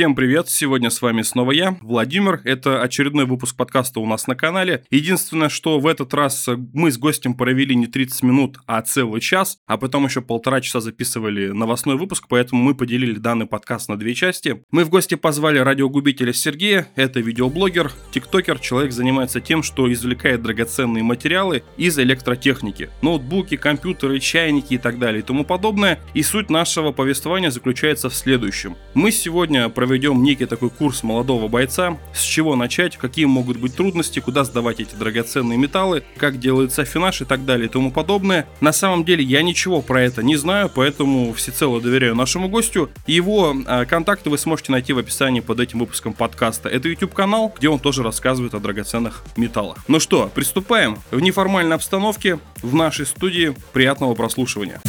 Всем привет! Сегодня с вами снова я, Владимир. Это очередной выпуск подкаста у нас на канале. Единственное, что в этот раз мы с гостем провели не 30 минут, а целый час, а потом еще полтора часа записывали новостной выпуск, поэтому мы поделили данный подкаст на две части. Мы в гости позвали радиогубителя Сергея. Это видеоблогер, тиктокер. Человек занимается тем, что извлекает драгоценные материалы из электротехники. Ноутбуки, компьютеры, чайники и так далее и тому подобное. И суть нашего повествования заключается в следующем. Мы сегодня проведем некий такой курс молодого бойца, с чего начать, какие могут быть трудности, куда сдавать эти драгоценные металлы, как делается афинаж и так далее и тому подобное. На самом деле я ничего про это не знаю, поэтому всецело доверяю нашему гостю. Его э, контакты вы сможете найти в описании под этим выпуском подкаста. Это YouTube канал, где он тоже рассказывает о драгоценных металлах. Ну что, приступаем. В неформальной обстановке в нашей студии. Приятного прослушивания.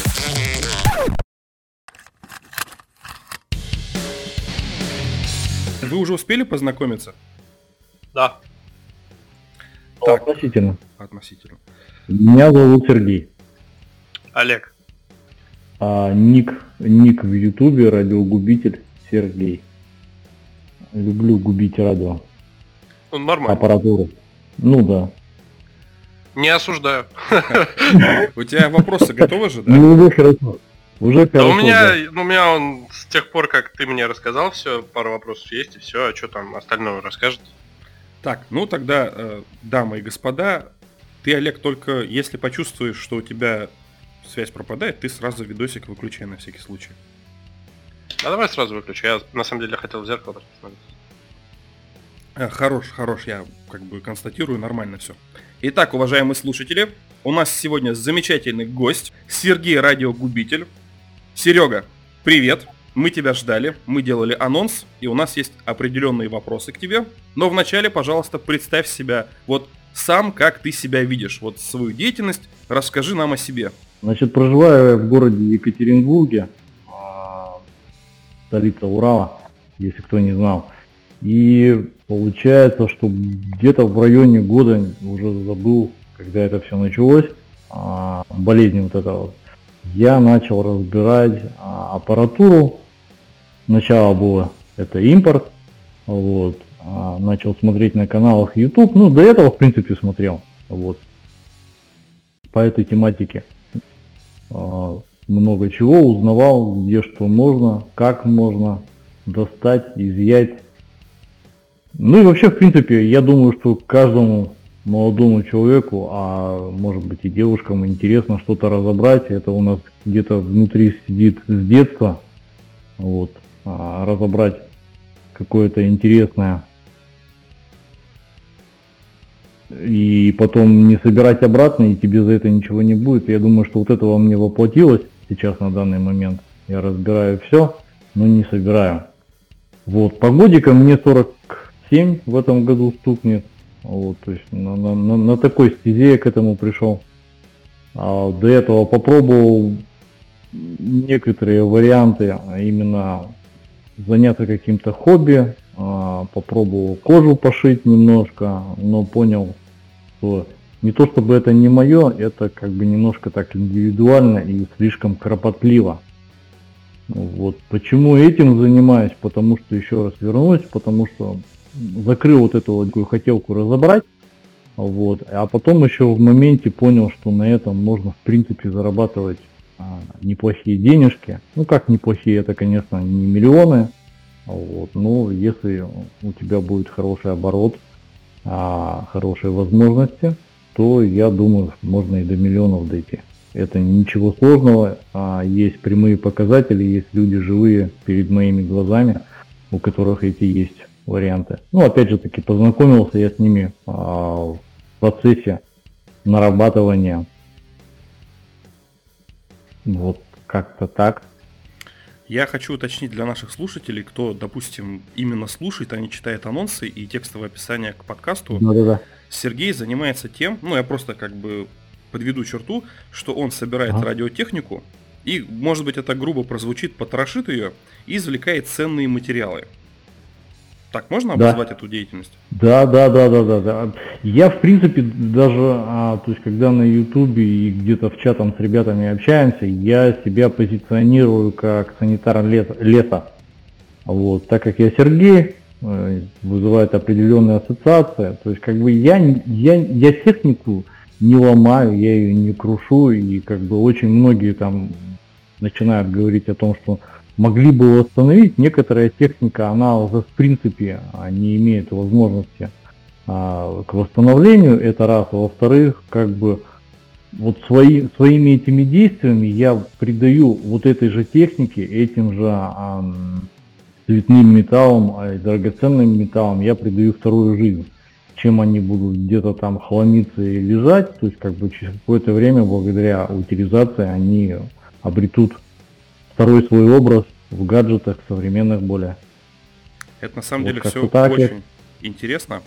Вы уже успели познакомиться? Да. Так. Относительно. Относительно. Меня зовут Сергей. Олег. А, ник, ник в Ютубе, радиогубитель Сергей. Люблю губить радио. Ну, нормально. Аппаратуру. Ну да. Не осуждаю. У тебя вопросы готовы же, да? Ну, хорошо. Уже да у меня, да. у меня он с тех пор, как ты мне рассказал все, пару вопросов есть и все, а что там остальное расскажет? Так, ну тогда, э, дамы и господа, ты, Олег, только если почувствуешь, что у тебя связь пропадает, ты сразу видосик выключай на всякий случай. А давай сразу выключи, я на самом деле хотел в зеркало посмотреть. Э, хорош, хорош, я как бы констатирую, нормально все. Итак, уважаемые слушатели, у нас сегодня замечательный гость, Сергей Радиогубитель. Серега, привет. Мы тебя ждали, мы делали анонс, и у нас есть определенные вопросы к тебе. Но вначале, пожалуйста, представь себя вот сам, как ты себя видишь, вот свою деятельность, расскажи нам о себе. Значит, проживаю я в городе Екатеринбурге, а, столица Урала, если кто не знал. И получается, что где-то в районе года, уже забыл, когда это все началось, а, болезнь вот эта вот, я начал разбирать а, аппаратуру. Сначала было это импорт, вот, а, начал смотреть на каналах YouTube, ну до этого в принципе смотрел, вот, по этой тематике. А, много чего узнавал, где что можно, как можно достать, изъять. Ну и вообще, в принципе, я думаю, что каждому молодому человеку, а может быть и девушкам интересно что-то разобрать. Это у нас где-то внутри сидит с детства. Вот. А разобрать какое-то интересное. И потом не собирать обратно, и тебе за это ничего не будет. Я думаю, что вот это во мне воплотилось сейчас на данный момент. Я разбираю все, но не собираю. Вот, по годикам мне 47 в этом году стукнет. Вот, то есть на, на, на, на такой стезе я к этому пришел. А до этого попробовал некоторые варианты, а именно заняться каким-то хобби, а, попробовал кожу пошить немножко, но понял, что не то чтобы это не мое, это как бы немножко так индивидуально и слишком кропотливо. Вот. Почему этим занимаюсь? Потому что, еще раз вернусь, потому что закрыл вот эту вот такую хотелку разобрать, вот, а потом еще в моменте понял, что на этом можно в принципе зарабатывать а, неплохие денежки. Ну как неплохие, это конечно не миллионы, вот, но если у тебя будет хороший оборот, а, хорошие возможности, то я думаю, можно и до миллионов дойти. Это ничего сложного, а есть прямые показатели, есть люди живые перед моими глазами, у которых эти есть варианты. Ну, опять же таки, познакомился я с ними а, в процессе нарабатывания. Вот как-то так. Я хочу уточнить для наших слушателей, кто, допустим, именно слушает, а не читает анонсы и текстовое описание к подкасту. Да-да-да. Сергей занимается тем, ну я просто как бы подведу черту, что он собирает ага. радиотехнику и, может быть, это грубо прозвучит, потрошит ее и извлекает ценные материалы. Так можно обозвать да. эту деятельность? Да, да, да, да, да, да. Я в принципе даже, а, то есть когда на ютубе и где-то в чатом с ребятами общаемся, я себя позиционирую как санитар леса. леса. Вот, так как я Сергей, э, вызывает определенная ассоциация. То есть как бы я, я, я технику не ломаю, я ее не крушу, и как бы очень многие там начинают говорить о том, что могли бы восстановить. Некоторая техника, она в принципе не имеет возможности а, к восстановлению, это раз. А во-вторых, как бы вот свои, своими этими действиями я придаю вот этой же технике, этим же а, цветным металлом а, драгоценным металлом, я придаю вторую жизнь. Чем они будут где-то там хламиться и лежать, то есть как бы через какое-то время благодаря утилизации они обретут второй свой образ в гаджетах современных более. Это на самом вот деле все так очень я... интересно.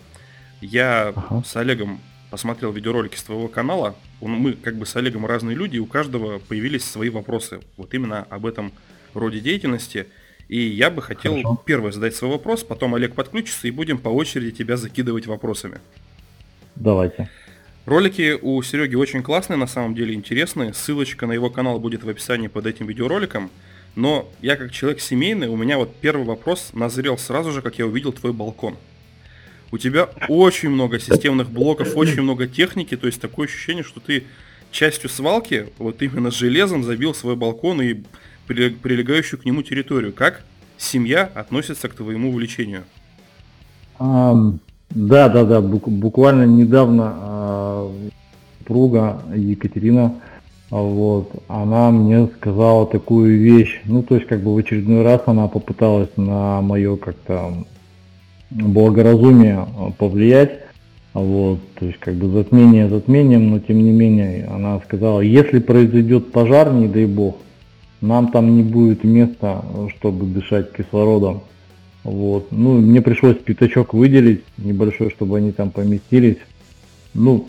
Я ага. с Олегом посмотрел видеоролики с твоего канала. Мы как бы с Олегом разные люди, и у каждого появились свои вопросы. Вот именно об этом роде деятельности. И я бы хотел Хорошо. первый задать свой вопрос, потом Олег подключится и будем по очереди тебя закидывать вопросами. Давайте. Ролики у Сереги очень классные, на самом деле интересные. Ссылочка на его канал будет в описании под этим видеороликом. Но я как человек семейный, у меня вот первый вопрос назрел сразу же, как я увидел твой балкон. У тебя очень много системных блоков, очень много техники, то есть такое ощущение, что ты частью свалки, вот именно железом забил свой балкон и прилегающую к нему территорию. Как семья относится к твоему увлечению? Um, да, да, да. Буквально недавно э, супруга Екатерина, вот, она мне сказала такую вещь. Ну, то есть, как бы в очередной раз она попыталась на мое как-то благоразумие повлиять. Вот, то есть как бы затмение затмением, но тем не менее она сказала, если произойдет пожар, не дай бог, нам там не будет места, чтобы дышать кислородом. Вот. Ну, мне пришлось пятачок выделить небольшой, чтобы они там поместились. Ну,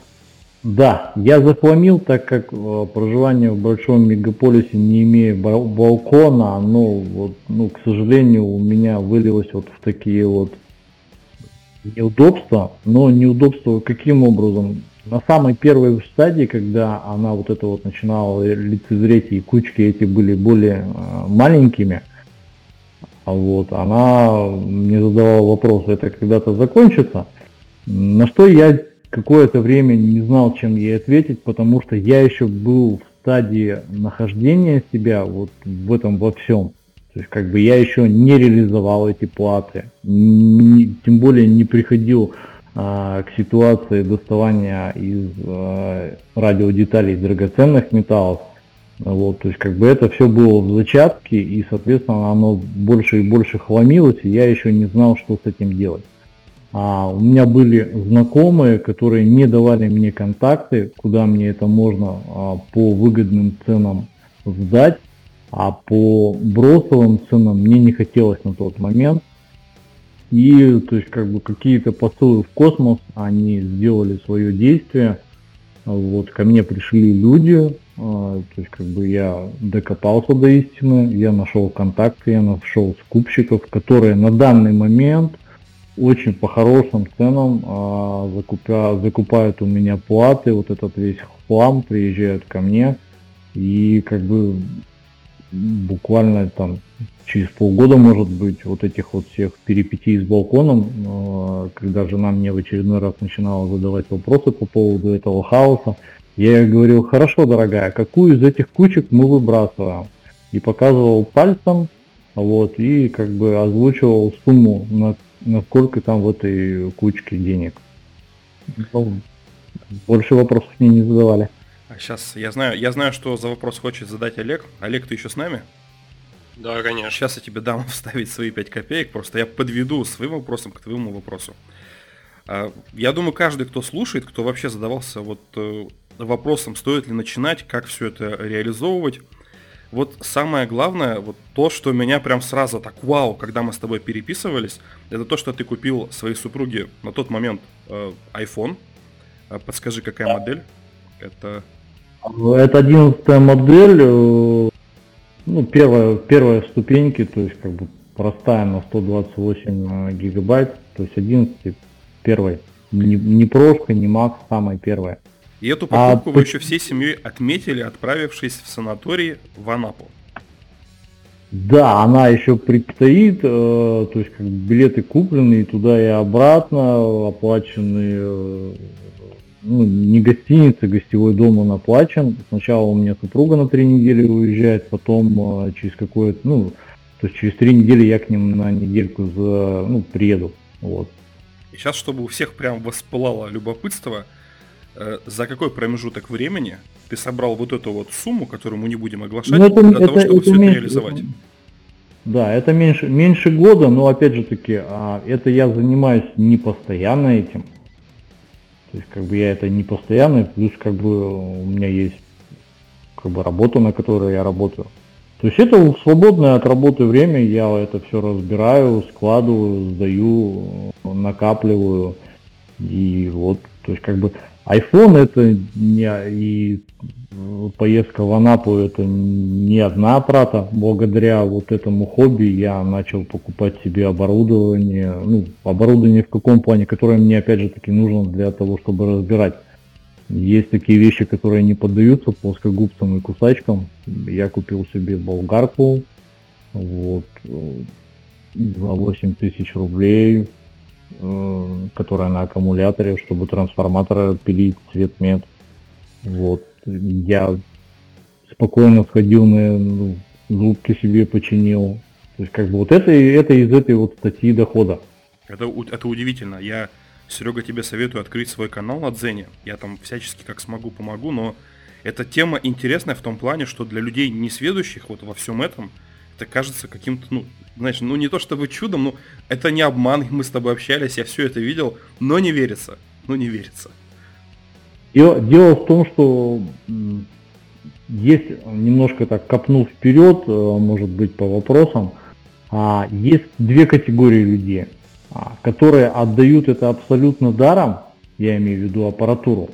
да, я захламил, так как э, проживание в большом мегаполисе, не имея балкона, оно, вот, ну, к сожалению, у меня вылилось вот в такие вот неудобства. Но неудобства каким образом? На самой первой стадии, когда она вот это вот начинала лицезреть, и кучки эти были более э, маленькими – вот, она мне задавала вопрос, это когда-то закончится, на что я какое-то время не знал, чем ей ответить, потому что я еще был в стадии нахождения себя вот в этом во всем. То есть как бы я еще не реализовал эти платы, не, тем более не приходил а, к ситуации доставания из а, радиодеталей драгоценных металлов. Вот, то есть как бы это все было в зачатке, и, соответственно, оно больше и больше хламилось, и я еще не знал, что с этим делать. А у меня были знакомые, которые не давали мне контакты, куда мне это можно а, по выгодным ценам сдать, а по бросовым ценам мне не хотелось на тот момент. И то есть как бы какие-то посылы в космос, они сделали свое действие. Вот ко мне пришли люди, то есть как бы я докопался до истины, я нашел контакты, я нашел скупщиков, которые на данный момент очень по хорошим ценам а, закупя, закупают у меня платы, вот этот весь хлам приезжают ко мне и как бы буквально там через полгода может быть вот этих вот всех перипетий с балконом, а, когда жена мне в очередной раз начинала задавать вопросы по поводу этого хаоса, я ей говорил, хорошо, дорогая, какую из этих кучек мы выбрасываем? И показывал пальцем, вот, и как бы озвучивал сумму, на, на сколько там в этой кучке денег. Ну, больше вопросов мне не задавали. А сейчас я знаю, я знаю, что за вопрос хочет задать Олег. Олег, ты еще с нами? Да, конечно. Сейчас я тебе дам вставить свои 5 копеек, просто я подведу своим вопросом к твоему вопросу. А, я думаю, каждый, кто слушает, кто вообще задавался вот э, вопросом, стоит ли начинать, как все это реализовывать. Вот самое главное, вот то, что меня прям сразу так вау, когда мы с тобой переписывались, это то, что ты купил своей супруге на тот момент э, iPhone. Э, подскажи, какая модель? Это... Это 11 модель, э, ну, первая, первая ступеньки, то есть как бы простая на 128 э, гигабайт, то есть 11 первой. Не, не прошка, не макс, самая первая. И эту а покупку а, вы еще всей семьей отметили, отправившись в санаторий в Анапу. Да, она еще предстоит, э, то есть как билеты куплены и туда и обратно, оплачены, э, ну, не гостиница, гостевой дом он оплачен. Сначала у меня супруга на три недели уезжает, потом э, через какое-то, ну, то есть через три недели я к ним на недельку за, ну, приеду. Вот. И сейчас, чтобы у всех прям воспылало любопытство, за какой промежуток времени ты собрал вот эту вот сумму, которую мы не будем оглашать, ну, это, для это, того, чтобы это все меньше, это реализовать? Да, это меньше, меньше года, но опять же таки, а, это я занимаюсь не постоянно этим. То есть как бы я это не постоянно, плюс как бы у меня есть как бы работа, на которой я работаю. То есть это свободное от работы время, я это все разбираю, складываю, сдаю, накапливаю. И вот, то есть как бы iPhone это не и поездка в Анапу это не одна трата. Благодаря вот этому хобби я начал покупать себе оборудование, ну, оборудование в каком плане, которое мне опять же таки нужно для того, чтобы разбирать. Есть такие вещи, которые не поддаются плоскогубцам и кусачкам. Я купил себе болгарку вот, за 8 тысяч рублей, э, которая на аккумуляторе, чтобы трансформатор пилить цвет мед. Вот. Я спокойно сходил на ну, зубки себе починил. То есть как бы вот это, это из этой вот статьи дохода. Это, это удивительно. Я Серега, тебе советую открыть свой канал на Дзене. Я там всячески как смогу помогу, но эта тема интересная в том плане, что для людей несведущих вот во всем этом, это кажется каким-то, ну, знаешь, ну не то чтобы чудом, но это не обман, мы с тобой общались, я все это видел, но не верится, ну не верится. Дело, дело в том, что есть, немножко так копнув вперед, э, может быть, по вопросам, а, есть две категории людей. А, которые отдают это абсолютно даром, я имею в виду аппаратуру.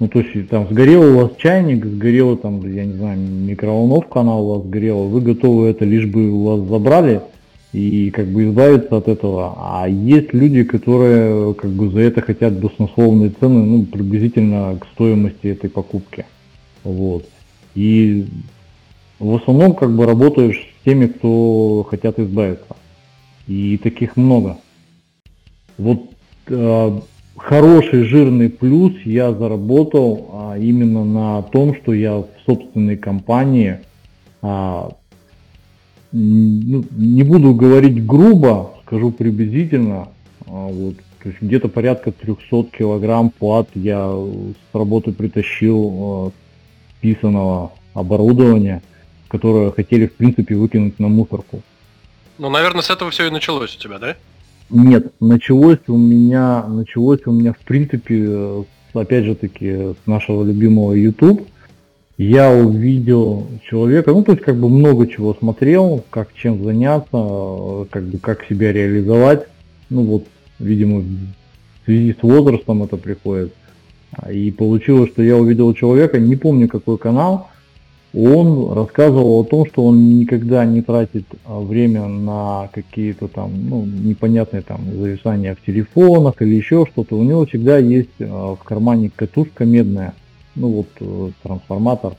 Ну, то есть там сгорел у вас чайник, сгорела там, я не знаю, микроволновка она у вас сгорела, вы готовы это лишь бы у вас забрали и как бы избавиться от этого. А есть люди, которые как бы за это хотят баснословные цены, ну, приблизительно к стоимости этой покупки. Вот. И в основном как бы работаешь с теми, кто хотят избавиться. И таких много. Вот э, хороший жирный плюс я заработал а, именно на том, что я в собственной компании, а, ну, не буду говорить грубо, скажу приблизительно, а, вот, то есть где-то порядка 300 килограмм плат я с работы притащил а, писаного оборудования, которое хотели в принципе выкинуть на мусорку. Ну, наверное, с этого все и началось у тебя, да? Нет, началось у меня, началось у меня в принципе, опять же таки, с нашего любимого YouTube. Я увидел человека, ну то есть как бы много чего смотрел, как чем заняться, как бы как себя реализовать. Ну вот, видимо, в связи с возрастом это приходит. И получилось, что я увидел человека, не помню какой канал, он рассказывал о том, что он никогда не тратит а, время на какие-то там, ну, непонятные там зависания в телефонах или еще что-то. У него всегда есть а, в кармане катушка медная, ну вот э, трансформатор.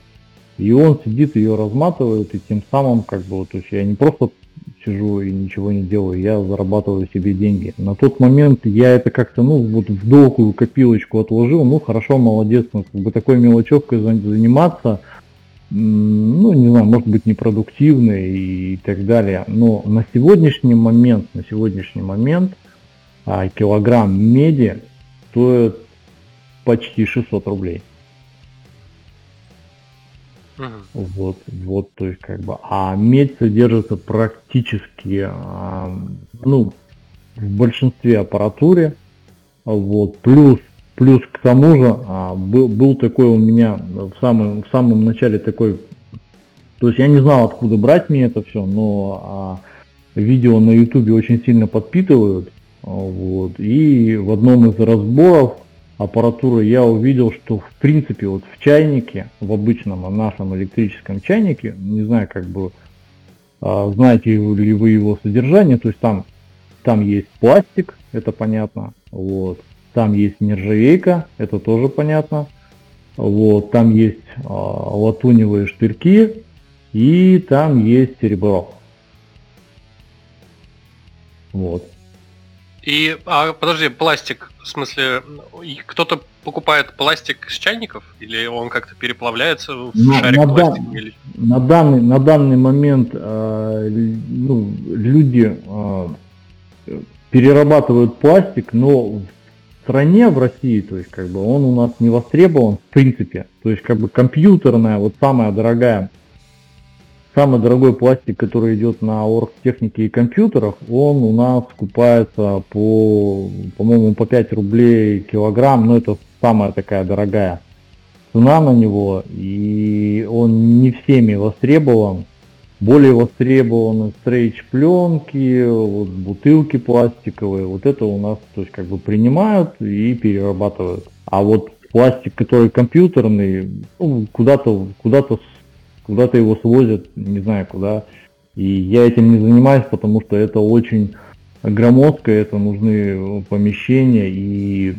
И он сидит ее разматывает, и тем самым как бы, то есть я не просто сижу и ничего не делаю, я зарабатываю себе деньги. На тот момент я это как-то, ну, вот в долгую копилочку отложил, ну, хорошо, молодец, ну, как бы такой мелочевкой заниматься – ну, не знаю, может быть, непродуктивны и так далее. Но на сегодняшний момент, на сегодняшний момент а, килограмм меди стоит почти 600 рублей. uh Вот, вот, то есть как бы, а медь содержится практически, а, ну, в большинстве аппаратуре, вот, плюс Плюс к тому же а, был, был такой у меня в самом, в самом начале такой, то есть я не знал откуда брать мне это все, но а, видео на ютубе очень сильно подпитывают. А, вот, и в одном из разборов аппаратуры я увидел, что в принципе вот в чайнике, в обычном нашем электрическом чайнике, не знаю как бы, а, знаете ли вы его содержание, то есть там, там есть пластик, это понятно, вот, там есть нержавейка, это тоже понятно. Вот, там есть а, латуневые штырьки, и там есть серебро. Вот. И, а, подожди, пластик, в смысле, кто-то покупает пластик с чайников? Или он как-то переплавляется в на, шарик на, пластика? дан, или... на, данный, на данный момент э, ну, люди э, перерабатывают пластик, но в стране, в России, то есть как бы он у нас не востребован в принципе. То есть как бы компьютерная, вот самая дорогая самый дорогой пластик, который идет на оргтехнике и компьютерах, он у нас скупается по, по-моему, по 5 рублей килограмм, но это самая такая дорогая цена на него, и он не всеми востребован. Более востребованы стрейч пленки, вот, бутылки пластиковые, вот это у нас то есть как бы принимают и перерабатывают. А вот пластик, который компьютерный, ну, куда-то куда-то куда-то его свозят, не знаю куда. И я этим не занимаюсь, потому что это очень громоздко, это нужны помещения, и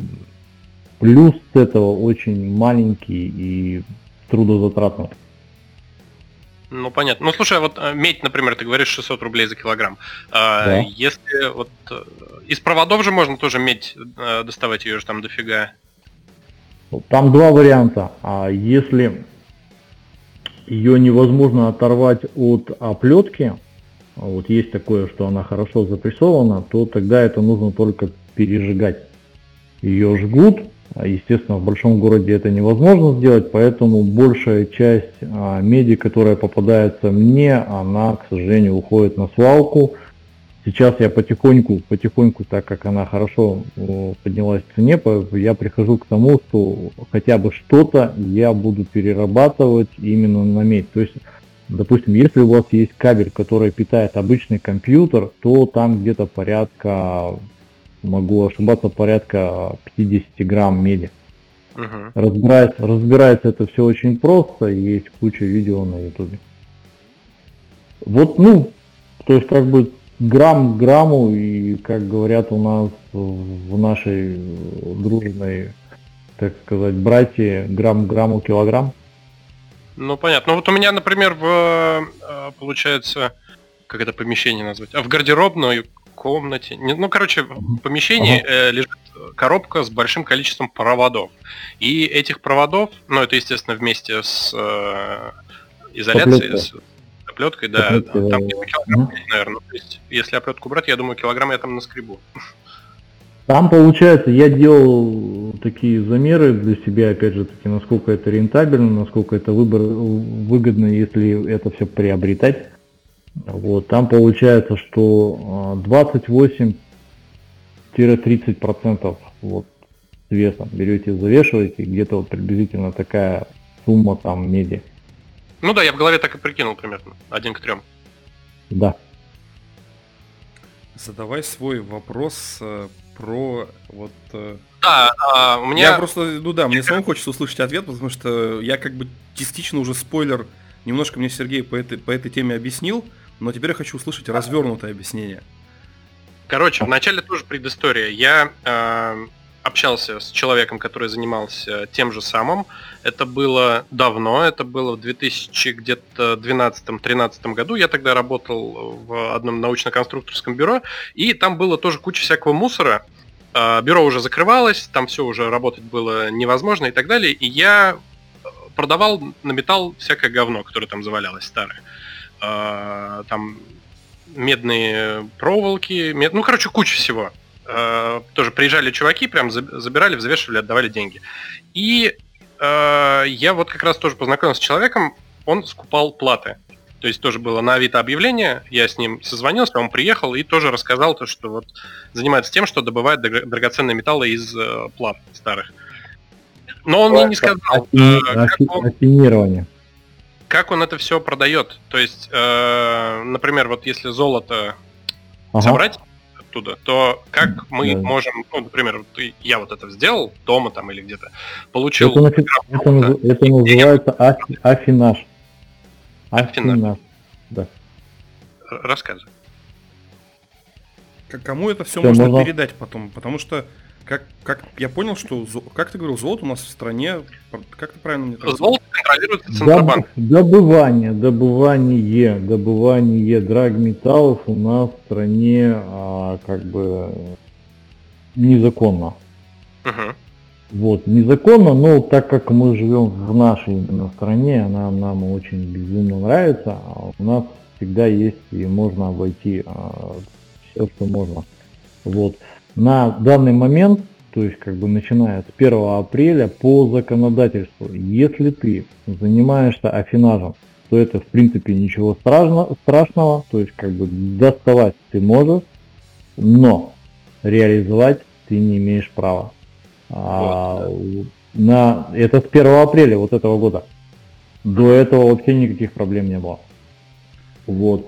плюс с этого очень маленький и трудозатратный. Ну, понятно. Ну, слушай, а вот э, медь, например, ты говоришь 600 рублей за килограмм. А, да. Если вот э, из проводов же можно тоже медь э, доставать, ее же там дофига. Там два варианта. А если ее невозможно оторвать от оплетки, вот есть такое, что она хорошо запрессована, то тогда это нужно только пережигать. Ее жгут, естественно, в большом городе это невозможно сделать, поэтому большая часть а, меди, которая попадается мне, она, к сожалению, уходит на свалку. Сейчас я потихоньку, потихоньку, так как она хорошо поднялась в цене, я прихожу к тому, что хотя бы что-то я буду перерабатывать именно на медь. То есть, допустим, если у вас есть кабель, который питает обычный компьютер, то там где-то порядка, могу ошибаться, порядка 50 грамм меди. Uh-huh. Разбирается, разбирается это все очень просто, есть куча видео на ютубе. Вот, ну, то есть как бы грамм к грамму, и, как говорят у нас в нашей дружной, так сказать, братья, грамм к грамму килограмм. Ну, понятно. Ну, вот у меня, например, в, э, получается, как это помещение назвать, а в гардеробной комнате, ну, короче, в помещении ага. э, лежит коробка с большим количеством проводов. И этих проводов, ну, это, естественно, вместе с э, изоляцией, с, оплеткой, да. Оплетка, там где килограмм, mm наверное. То есть, если оплетку брать, я думаю, килограмм я там наскребу. Там получается, я делал такие замеры для себя, опять же таки, насколько это рентабельно, насколько это выбор, выгодно, если это все приобретать. Вот, там получается, что 28-30% а, вот, с весом берете, завешиваете, где-то вот приблизительно такая сумма там меди. Ну да, я в голове так и прикинул примерно. Один к трем. Да. Задавай свой вопрос э, про вот... Э... Да, а, у меня... Я просто, ну да, мне самому хочется услышать ответ, потому что я как бы частично уже спойлер, немножко мне Сергей по этой, по этой теме объяснил, но теперь я хочу услышать развернутое объяснение. Короче, вначале тоже предыстория. Я э, общался с человеком, который занимался тем же самым. Это было давно, это было в 2012-2013 году. Я тогда работал в одном научно-конструкторском бюро, и там было тоже куча всякого мусора. А, бюро уже закрывалось, там все уже работать было невозможно и так далее. И я продавал на металл всякое говно, которое там завалялось старое. А, там медные проволоки, мед... ну, короче, куча всего. Э, тоже приезжали чуваки, прям забирали, взвешивали, отдавали деньги. И э, я вот как раз тоже познакомился с человеком, он скупал платы. То есть тоже было на Авито объявление, я с ним созвонился, он приехал и тоже рассказал то, что вот занимается тем, что добывает драгоценные металлы из э, плат старых. Но он мне не сказал, э, как, он, как он это все продает. То есть, э, например, вот если золото ага. собрать оттуда, то как мы да. можем, ну, например, вот я вот это сделал дома там или где-то, получил... Это, это, это, это называется афи, афинаж. Афинаж. Да. Рассказывай. Кому это все, все можно, можно передать потом? Потому что Как, как я понял, что как ты говорил, золото у нас в стране, как ты правильно мне Золото контролируется Центробанк. Добывание, добывание, добывание драгметаллов у нас в стране а, как бы незаконно. Угу. Вот, незаконно, но так как мы живем в нашей именно стране, она нам очень безумно нравится, а у нас всегда есть и можно обойти а, все, что можно. Вот. На данный момент, то есть как бы начиная с 1 апреля по законодательству, если ты занимаешься афинажем, то это в принципе ничего страшно, страшного, то есть как бы доставать ты можешь, но реализовать ты не имеешь права. А, на, это с 1 апреля вот этого года. До этого вообще никаких проблем не было. Вот.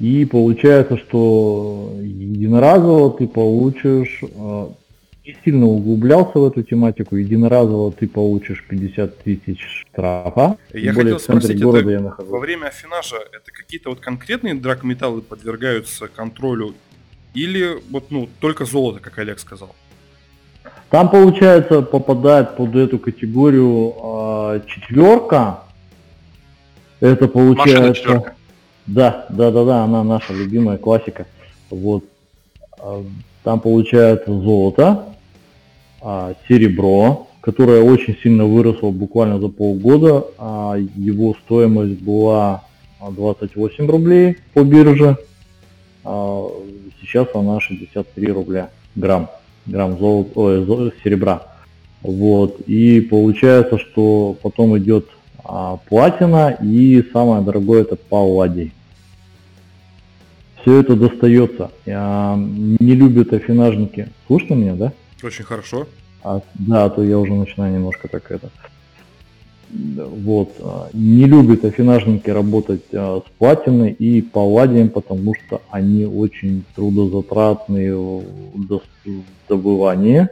И получается, что единоразово ты получишь, э, не сильно углублялся в эту тематику, единоразово ты получишь 50 тысяч штрафа. Я хотел спросить, города это, я во время афинажа это какие-то вот конкретные драгметаллы подвергаются контролю или вот ну только золото, как Олег сказал? Там получается попадает под эту категорию э, четверка. Это получается. Да, да, да, да, она наша любимая классика. Вот. А, там получается золото, а, серебро, которое очень сильно выросло буквально за полгода. А его стоимость была 28 рублей по бирже. Сейчас она 63 рубля грамм, грамм золота, ой, серебра. Вот. И получается, что потом идет платина и самое дорогое это палладий все это достается. Не любят афинажники. Слышно меня, да? Очень хорошо. А, да, а то я уже начинаю немножко так это. Вот. А, не любят афинажники работать а, с платиной и палладием, потому что они очень трудозатратные в добывании.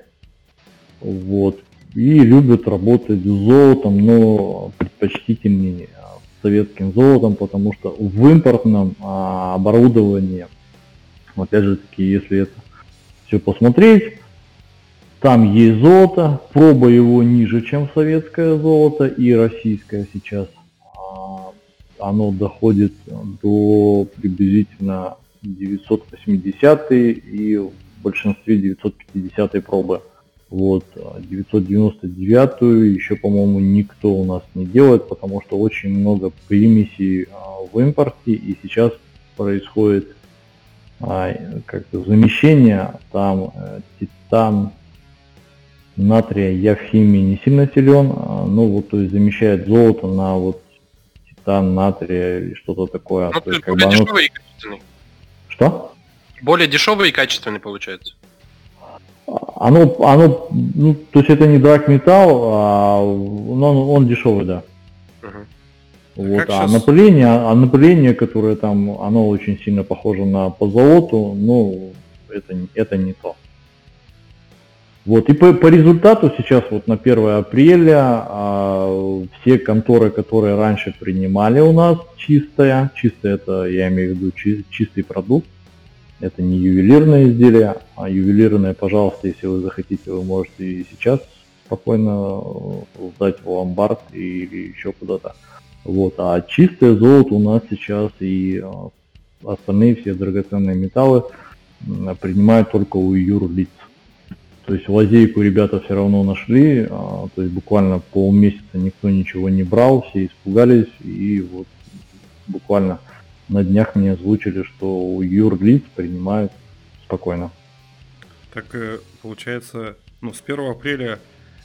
Вот. И любят работать с золотом, но предпочтительнее советским золотом, потому что в импортном а, оборудовании, опять же таки, если это все посмотреть, там есть золото, проба его ниже, чем советское золото и российское сейчас. А, оно доходит до приблизительно 980 и в большинстве 950 пробы. Вот, 999 еще, по-моему, никто у нас не делает, потому что очень много примесей а, в импорте, и сейчас происходит а, как-то замещение, там э, титан натрия я в химии не сильно силен, а, ну вот, то есть замещает золото на вот титан, натрия и что-то такое. Ну, то есть, более как бы оно... и качественный. Что? Более дешевый и качественный получается оно, оно, ну, то есть это не драг металл, а он, он дешевый, да. Угу. Вот, а сейчас... напыление, а напыление, которое там, оно очень сильно похоже на позолоту, ну, это, это не то. Вот, и по, по результату сейчас вот на 1 апреля а, все конторы, которые раньше принимали у нас чистое, чистое это я имею в виду чи, чистый продукт, это не ювелирное изделие, а ювелирное, пожалуйста, если вы захотите, вы можете и сейчас спокойно э, сдать в ломбард или еще куда-то. Вот. А чистое золото у нас сейчас и э, остальные все драгоценные металлы принимают только у юрлиц. То есть лазейку ребята все равно нашли, а, то есть буквально полмесяца никто ничего не брал, все испугались и вот буквально на днях мне озвучили, что у юрлиц принимают спокойно. Так э, получается, ну, с 1 апреля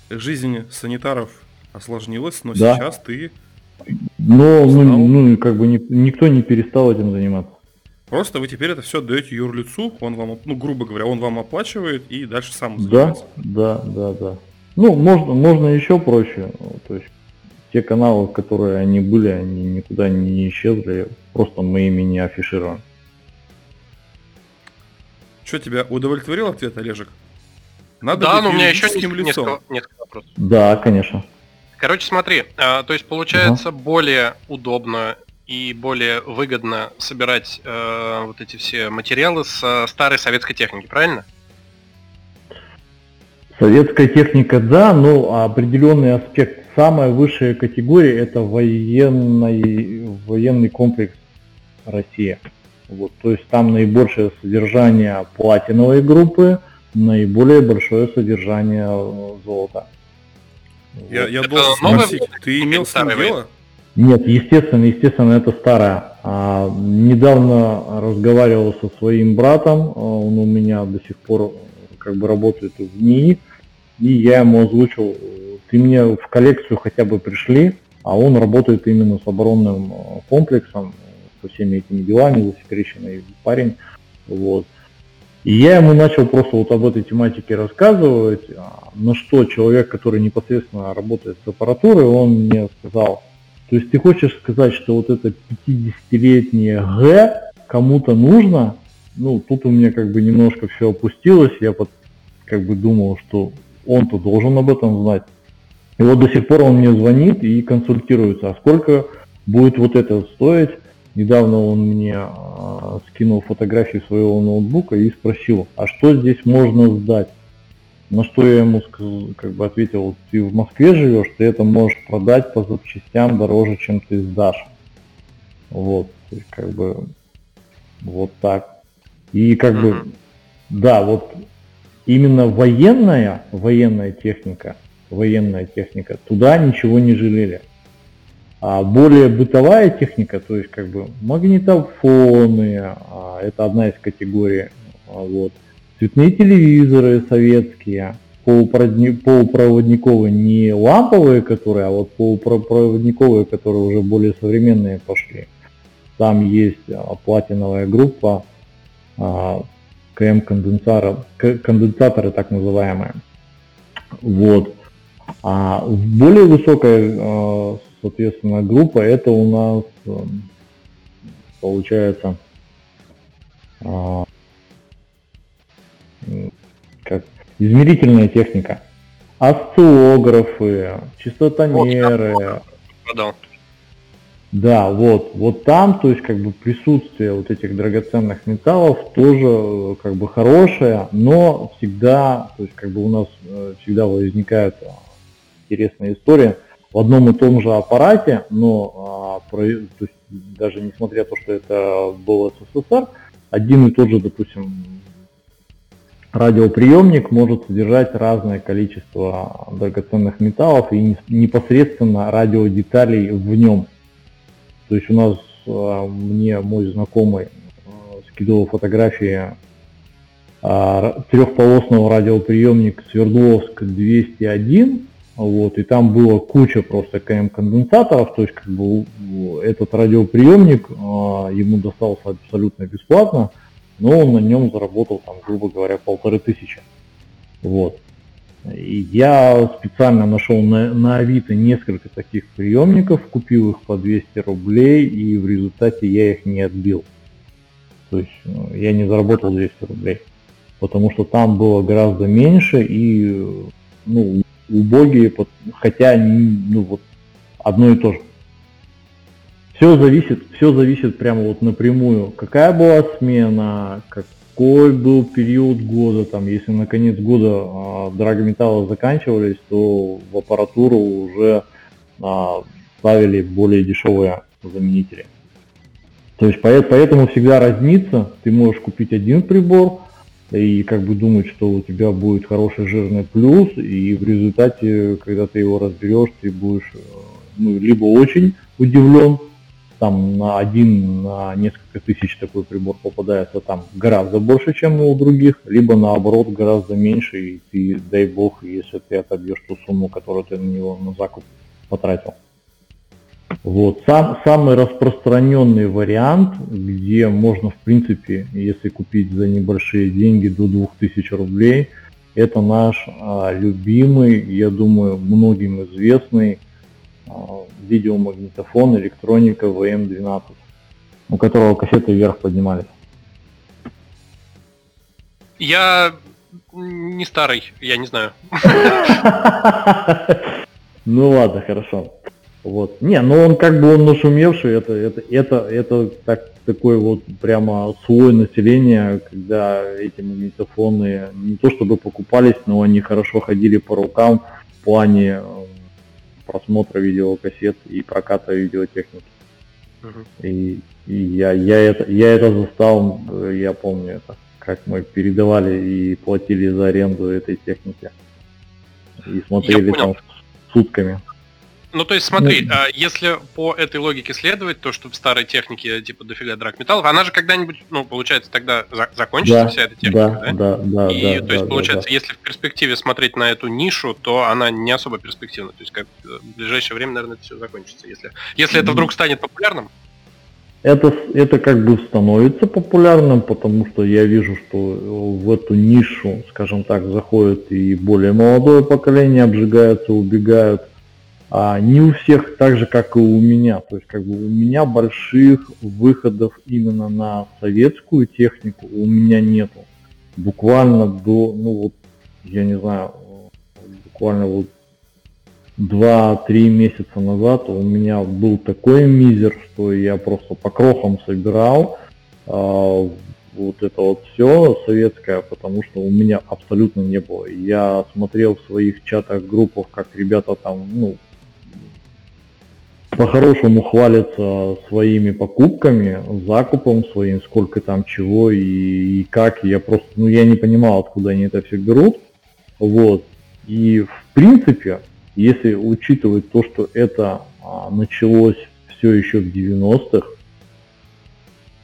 жизнь санитаров осложнилась, но да. сейчас ты... Но, ну, ну, как бы ни, никто не перестал этим заниматься. Просто вы теперь это все отдаете юрлицу, он вам, ну, грубо говоря, он вам оплачивает и дальше сам занимается. Да, да, да, да. Ну, можно, можно еще проще. То есть те каналы, которые они были, они никуда не исчезли, просто мы ими не афишируем. Что, тебя удовлетворил ответ, Олежек? Надо да, но у меня еще несколько, несколько, несколько вопросов. Да, конечно. Короче, смотри, а, то есть получается uh более удобно и более выгодно собирать э, вот эти все материалы с старой советской техники, правильно? Советская техника, да, но определенный аспект. Самая высшая категория это военный, военный комплекс Россия. Вот, то есть там наибольшее содержание платиновой группы, наиболее большое содержание э, золота. Я, я должен спросить, ты имел с ним дело? Нет, естественно, естественно, это старое. А, недавно разговаривал со своим братом, а, он у меня до сих пор как бы работает в НИИ, и я ему озвучил, ты мне в коллекцию хотя бы пришли, а он работает именно с оборонным а, комплексом, со всеми этими делами, засекреченный парень. Вот. И я ему начал просто вот об этой тематике рассказывать, на что человек, который непосредственно работает с аппаратурой, он мне сказал, то есть ты хочешь сказать, что вот это 50-летнее Г кому-то нужно? Ну, тут у меня как бы немножко все опустилось, я под, как бы думал, что он-то должен об этом знать. И вот до сих пор он мне звонит и консультируется, а сколько будет вот это стоить. Недавно он мне э, скинул фотографии своего ноутбука и спросил, а что здесь можно сдать? На что я ему как бы ответил, ты в Москве живешь, ты это можешь продать по запчастям дороже, чем ты сдашь. Вот, то есть как бы вот так. И как бы, да, вот именно военная, военная техника, военная техника, туда ничего не жалели. А более бытовая техника, то есть как бы магнитофоны, а, это одна из категорий, а, вот, цветные телевизоры советские, полупроводниковые, не ламповые, которые, а вот полупроводниковые, которые уже более современные пошли. Там есть а, платиновая группа, а, КМ конденсаторы, конденсаторы так называемые. Вот. А более высокая, а, соответственно, группа это у нас получается как измерительная техника. Осциллографы, частотомеры. Вот, да, вот, вот там, то есть как бы присутствие вот этих драгоценных металлов тоже как бы хорошее, но всегда, то есть как бы у нас э, всегда возникает э, интересная история в одном и том же аппарате, но а, то есть, даже несмотря на то, что это был СССР, один и тот же, допустим, радиоприемник может содержать разное количество драгоценных металлов и непосредственно радиодеталей в нем. То есть у нас а, мне мой знакомый а, скидывал фотографии трехполосного радиоприемника Свердловск 201, вот, и там было куча просто КМ конденсаторов, то есть как бы этот радиоприемник ему достался абсолютно бесплатно, но он на нем заработал, там, грубо говоря, полторы тысячи. Вот. И я специально нашел на, на Авито несколько таких приемников, купил их по 200 рублей, и в результате я их не отбил. То есть ну, я не заработал 200 рублей, потому что там было гораздо меньше и ну, убогие, хотя ну, вот одно и то же. Все зависит, все зависит прямо вот напрямую. Какая была смена, какой был период года, там, если на конец года а, драгометаллы заканчивались, то в аппаратуру уже а, ставили более дешевые заменители. То есть поэтому всегда разница, ты можешь купить один прибор и как бы думать, что у тебя будет хороший жирный плюс, и в результате, когда ты его разберешь, ты будешь ну, либо очень удивлен, там на один, на несколько тысяч такой прибор попадается там гораздо больше, чем у других, либо наоборот гораздо меньше, и ты, дай бог, если ты отобьешь ту сумму, которую ты на него на закуп потратил. Вот. Сам, самый распространенный вариант, где можно, в принципе, если купить за небольшие деньги до 2000 рублей, это наш а, любимый, я думаю, многим известный а, видеомагнитофон электроника VM12, у которого кассеты вверх поднимались. Я не старый, я не знаю. Ну ладно, хорошо. Вот. Не, ну он как бы он нашумевший, это, это, это, это так такой вот прямо слой населения, когда эти магнитофоны не то чтобы покупались, но они хорошо ходили по рукам в плане э, просмотра видеокассет и проката видеотехники. Uh-huh. И, и я, я, это, я это застал, э, я помню это, как мы передавали и платили за аренду этой техники. И смотрели там сутками. Ну, то есть, смотри, ну, а, если по этой логике следовать, то, что в старой технике, типа, дофига драк металлов, она же когда-нибудь, ну, получается, тогда за- закончится да, вся эта техника, да? Да, да, да. И, да, то есть, да, получается, да. если в перспективе смотреть на эту нишу, то она не особо перспективна. То есть, как э, в ближайшее время, наверное, это все закончится. Если, если это вдруг станет популярным, это, это как бы становится популярным, потому что я вижу, что в эту нишу, скажем так, заходит и более молодое поколение, обжигаются, убегают. А не у всех так же, как и у меня. То есть как бы у меня больших выходов именно на советскую технику у меня нету. Буквально до, ну вот, я не знаю, буквально вот 2-3 месяца назад у меня был такой мизер, что я просто по крохам собирал а, вот это вот все советское, потому что у меня абсолютно не было. Я смотрел в своих чатах, группах, как ребята там, ну, по-хорошему хвалятся своими покупками, закупом своим, сколько там чего и, и как. Я просто, ну, я не понимал, откуда они это все берут. Вот. И в принципе, если учитывать то, что это а, началось все еще в 90-х,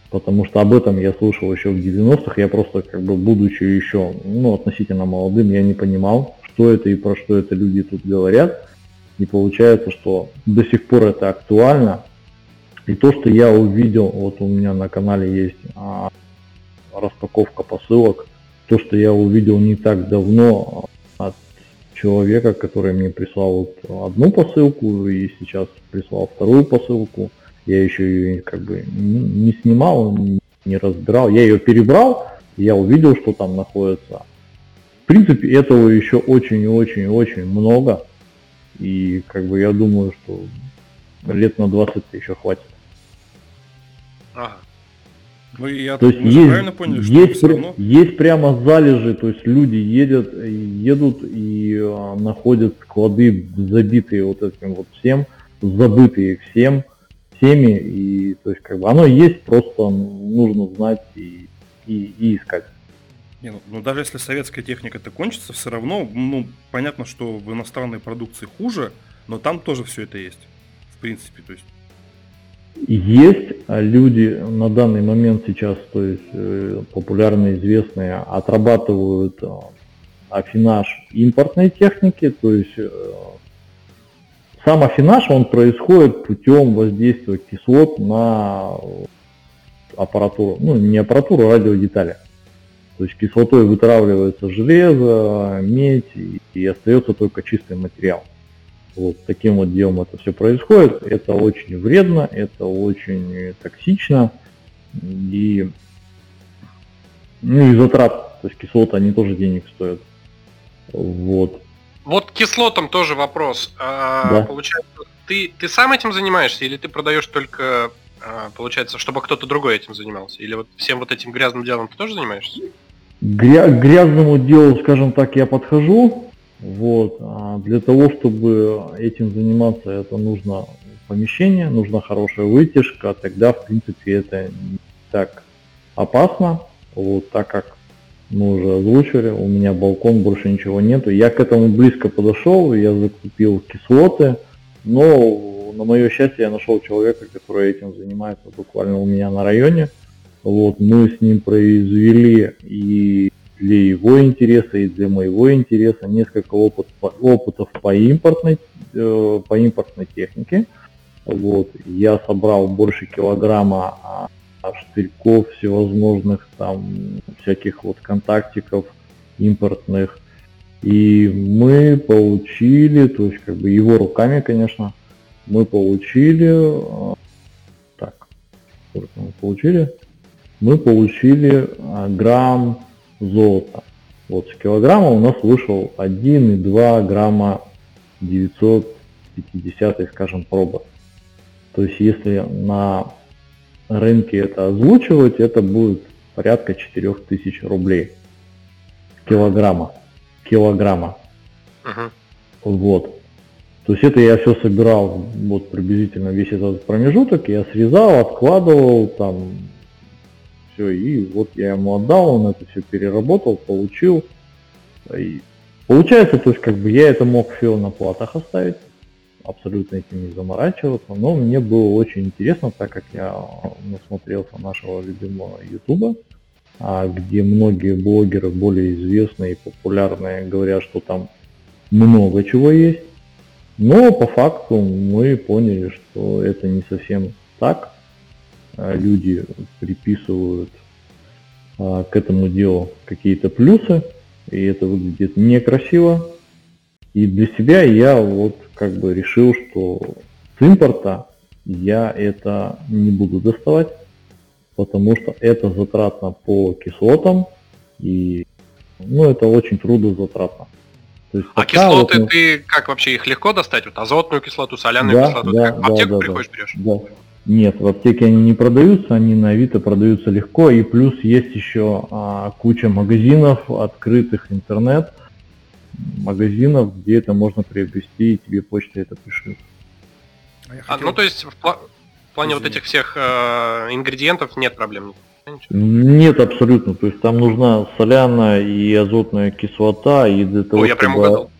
потому что об этом я слышал еще в 90-х, я просто как бы будучи еще ну, относительно молодым, я не понимал, что это и про что это люди тут говорят. И получается, что до сих пор это актуально. И то, что я увидел, вот у меня на канале есть а, распаковка посылок, то, что я увидел не так давно человека, который мне прислал вот одну посылку и сейчас прислал вторую посылку. Я еще ее как бы не снимал, не разбирал. Я ее перебрал, я увидел, что там находится. В принципе, этого еще очень-очень-очень много. И как бы я думаю, что лет на 20 еще хватит. Ага. Ну, я то есть есть, правильно поняли, что есть, равно... есть прямо залежи, то есть люди едят, едут и а, находят склады забитые вот этим вот всем, забытые всем, всеми, и то есть как бы оно есть, просто нужно знать и, и, и искать. Не, ну, ну даже если советская техника-то кончится, все равно, ну, понятно, что в иностранной продукции хуже, но там тоже все это есть, в принципе, то есть есть а люди на данный момент сейчас, то есть э, популярные, известные, отрабатывают э, афинаж импортной техники, то есть э, сам афинаж, он происходит путем воздействия кислот на аппаратуру, ну не аппаратуру, а радиодетали. То есть кислотой вытравливается железо, медь и, и остается только чистый материал. Вот таким вот делом это все происходит. Это очень вредно, это очень токсично. И, ну, и затрат, то есть кислоты, они тоже денег стоят. Вот. Вот кислотам тоже вопрос. А, да. Получается, ты, ты сам этим занимаешься или ты продаешь только, а, получается, чтобы кто-то другой этим занимался? Или вот всем вот этим грязным делом ты тоже занимаешься? Гря- грязному делу, скажем так, я подхожу, вот. А для того, чтобы этим заниматься, это нужно помещение, нужна хорошая вытяжка, тогда, в принципе, это не так опасно, вот, так как мы уже озвучили, у меня балкон, больше ничего нету. Я к этому близко подошел, я закупил кислоты, но на мое счастье я нашел человека, который этим занимается буквально у меня на районе. Вот, мы с ним произвели и для его интереса и для моего интереса несколько опыт, опытов по импортной, э, по импортной технике. Вот. Я собрал больше килограмма а, штырьков всевозможных, там, всяких вот контактиков импортных. И мы получили, то есть как бы его руками, конечно, мы получили, э, так, сколько мы получили? Мы получили э, грамм золота. Вот с килограмма у нас вышел 1,2 грамма 950, скажем, проба. То есть если на рынке это озвучивать, это будет порядка 4000 рублей. Килограмма. Килограмма. Uh-huh. Вот. То есть это я все собирал, вот приблизительно весь этот промежуток, я срезал, откладывал, там, все, и вот я ему отдал, он это все переработал, получил. И получается, то есть как бы я это мог все на платах оставить, абсолютно этим не заморачиваться, но мне было очень интересно, так как я насмотрелся нашего любимого Ютуба, а где многие блогеры более известные и популярные говорят, что там много чего есть. Но по факту мы поняли, что это не совсем так. А люди приписывают а, к этому делу какие-то плюсы, и это выглядит некрасиво. И для себя я вот как бы решил, что с импорта я это не буду доставать, потому что это затратно по кислотам, и ну, это очень трудозатратно. То есть, а кислоты вот, ты как вообще их легко достать? Вот азотную кислоту, соляную да, кислоту, да, ты как в аптеку да, приходишь, да, берешь? Да. Нет, в аптеке они не продаются, они на Авито продаются легко, и плюс есть еще а, куча магазинов, открытых интернет, магазинов, где это можно приобрести, и тебе почта это пришлют. А, хотел... а, ну то есть в, пла- в плане Извини. вот этих всех э, ингредиентов нет проблем? Нет, абсолютно. То есть там нужна соляная и азотная кислота, и для того, Ой, я чтобы... прям угадал.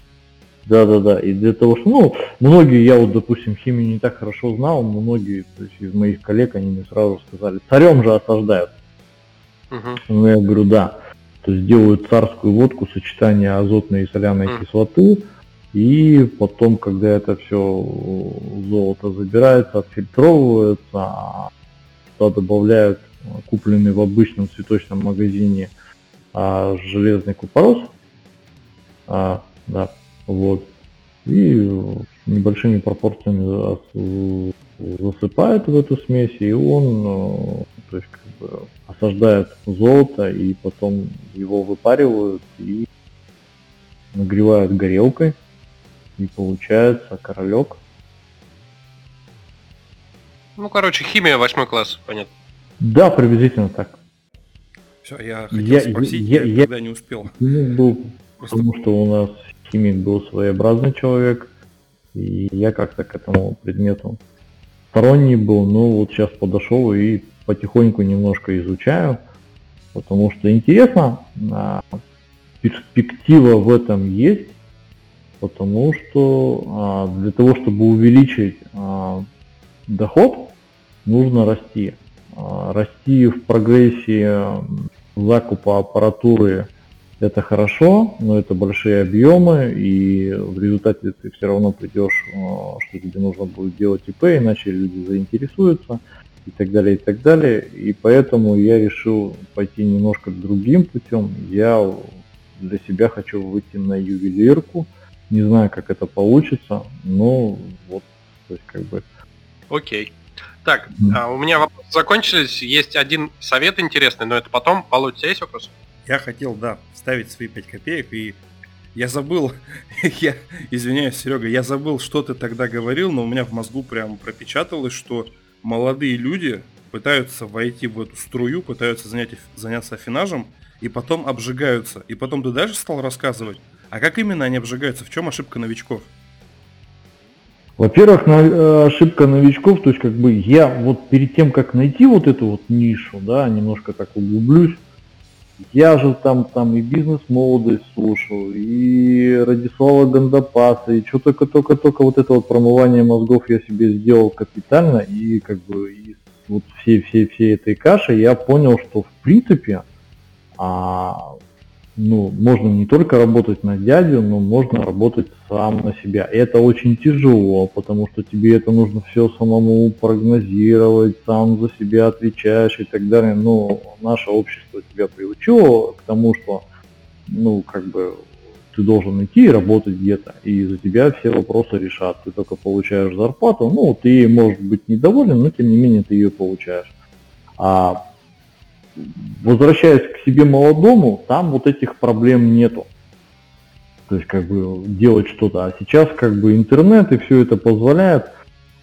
Да, да, да. И для того, что, ну, многие, я вот, допустим, химию не так хорошо знал, многие, то есть из моих коллег, они мне сразу сказали, царем же осаждают. Угу. Ну, я говорю, да. То есть делают царскую водку, сочетание азотной и соляной угу. кислоты, и потом, когда это все золото забирается, отфильтровывается, а туда добавляют купленный в обычном цветочном магазине а, железный купорос. А, да, вот. И небольшими порциями засыпают в эту смесь, и он то есть, как бы, осаждает золото, и потом его выпаривают и нагревают горелкой, и получается королек. Ну, короче, химия восьмой класс, понятно. Да, приблизительно так. Все, я хотел я, спросить, я, я, я не успел. Был, Просто... Потому что у нас химик был своеобразный человек, и я как-то к этому предмету сторонний был, но вот сейчас подошел и потихоньку немножко изучаю, потому что интересно, а, перспектива в этом есть, потому что а, для того, чтобы увеличить а, доход, нужно расти. Расти в прогрессии закупа аппаратуры это хорошо, но это большие объемы, и в результате ты все равно придешь, а, что тебе нужно будет делать ИП, иначе люди заинтересуются и так далее, и так далее. И поэтому я решил пойти немножко другим путем. Я для себя хочу выйти на ювелирку. Не знаю, как это получится, но вот, то есть как бы... Окей. Так, а у меня вопросы закончились. Есть один совет интересный, но это потом. Володь, у тебя есть вопрос? Я хотел, да, вставить свои 5 копеек, и я забыл, я извиняюсь, Серега, я забыл, что ты тогда говорил, но у меня в мозгу прям пропечаталось, что молодые люди пытаются войти в эту струю, пытаются занять, заняться афинажем, и потом обжигаются. И потом ты дальше стал рассказывать, а как именно они обжигаются, в чем ошибка новичков? Во-первых, э, ошибка новичков, то есть как бы я вот перед тем, как найти вот эту вот нишу, да, немножко так углублюсь, я же там, там и бизнес-молодость слушал, и Радислава Гандапаса, и что только-только-только вот это вот промывание мозгов я себе сделал капитально, и как бы из вот всей, всей, всей этой каши я понял, что в принципе а, ну, можно не только работать на дядю, но можно работать сам на себя. И это очень тяжело, потому что тебе это нужно все самому прогнозировать, сам за себя отвечаешь и так далее. Но наше общество тебя приучило к тому, что, ну, как бы, ты должен идти и работать где-то, и за тебя все вопросы решат. Ты только получаешь зарплату, ну, ты можешь быть недоволен, но тем не менее ты ее получаешь. А возвращаясь к себе молодому, там вот этих проблем нету. То есть как бы делать что-то. А сейчас как бы интернет и все это позволяет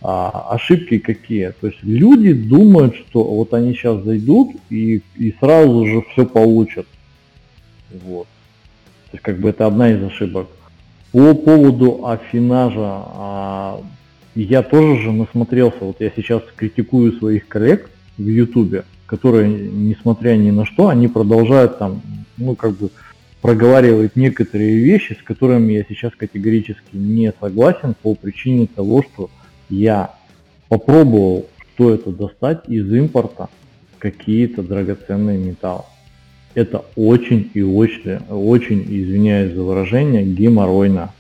А, ошибки какие? То есть люди думают, что вот они сейчас зайдут и, и сразу же все получат. Вот. То есть как бы это одна из ошибок. По поводу афинажа, а, я тоже же насмотрелся, вот я сейчас критикую своих коллег в Ютубе, которые, несмотря ни на что, они продолжают там, ну как бы проговаривать некоторые вещи, с которыми я сейчас категорически не согласен по причине того, что я попробовал, что это достать из импорта какие-то драгоценные металлы. Это очень и очень, очень, извиняюсь за выражение, геморройно.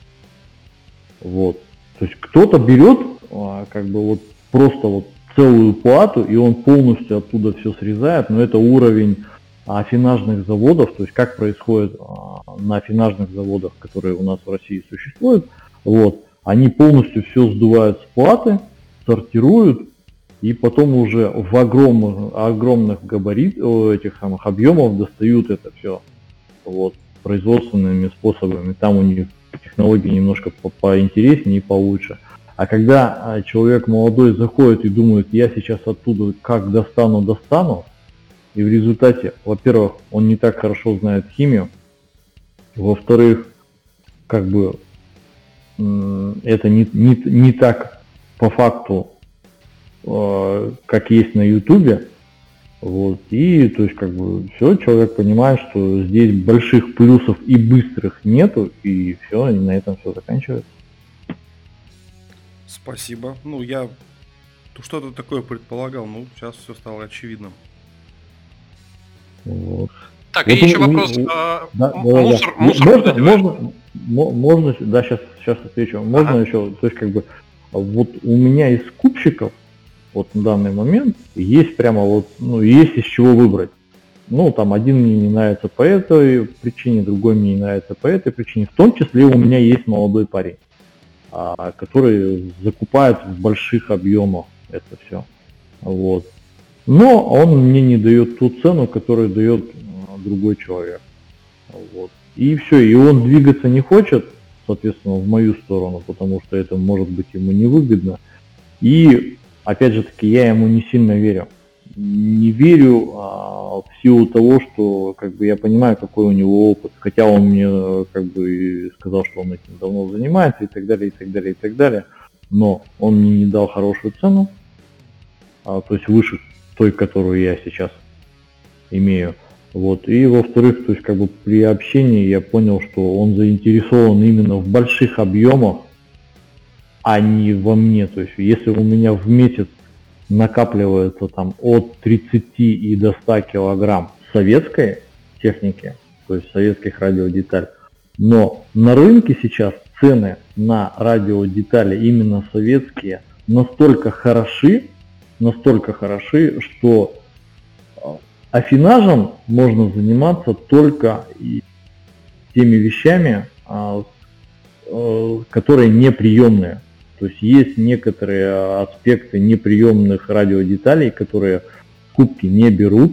Вот. То есть кто-то берет а, как бы вот просто вот целую плату и он полностью оттуда все срезает, но это уровень афинажных заводов, то есть как происходит а, на афинажных заводах, которые у нас в России существуют. Вот они полностью все сдувают с платы, сортируют, и потом уже в огромных, огромных габарит, этих самых объемов достают это все вот, производственными способами. Там у них технологии немножко по поинтереснее и получше. А когда а, человек молодой заходит и думает, я сейчас оттуда как достану, достану, и в результате, во-первых, он не так хорошо знает химию, во-вторых, как бы это не, не, не так по факту, э, как есть на ютубе. Вот, и то есть как бы все, человек понимает, что здесь больших плюсов и быстрых нету, и все, и на этом все заканчивается. Спасибо. Ну, я что-то такое предполагал, ну, сейчас все стало очевидным. Вот. Так, вот и еще вопрос. А, да, мусор, да. мусор можно, можно, можно, да, сейчас, сейчас отвечу. Можно ага. еще, то есть как бы, вот у меня из кубчиков, вот на данный момент, есть прямо вот, ну, есть из чего выбрать. Ну, там один мне не нравится по этой причине, другой мне не нравится по этой причине. В том числе у меня есть молодой парень, а, который закупает в больших объемах это все. Вот. Но он мне не дает ту цену, которую дает а, другой человек. Вот. И все, и он двигаться не хочет, соответственно, в мою сторону, потому что это может быть ему невыгодно. И, опять же таки, я ему не сильно верю. Не верю а, в силу того, что как бы я понимаю, какой у него опыт. Хотя он мне как бы сказал, что он этим давно занимается и так далее, и так далее, и так далее. Но он мне не дал хорошую цену, а, то есть выше той, которую я сейчас имею. Вот. И во-вторых, то есть как бы при общении я понял, что он заинтересован именно в больших объемах, а не во мне. То есть если у меня в месяц накапливается там от 30 и до 100 килограмм советской техники, то есть советских радиодеталей, но на рынке сейчас цены на радиодетали именно советские настолько хороши, настолько хороши, что Афинажем можно заниматься только теми вещами, а, э, которые неприемные. То есть есть некоторые аспекты неприемных радиодеталей, которые кубки не берут,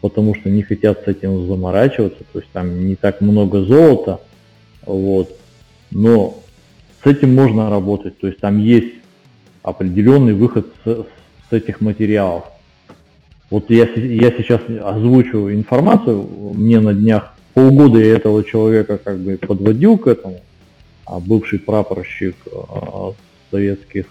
потому что не хотят с этим заморачиваться, то есть там не так много золота, вот. Но с этим можно работать, то есть там есть определенный выход с, с этих материалов. Вот я, я сейчас озвучу информацию, мне на днях полгода я этого человека как бы подводил к этому, а бывший прапорщик а, советских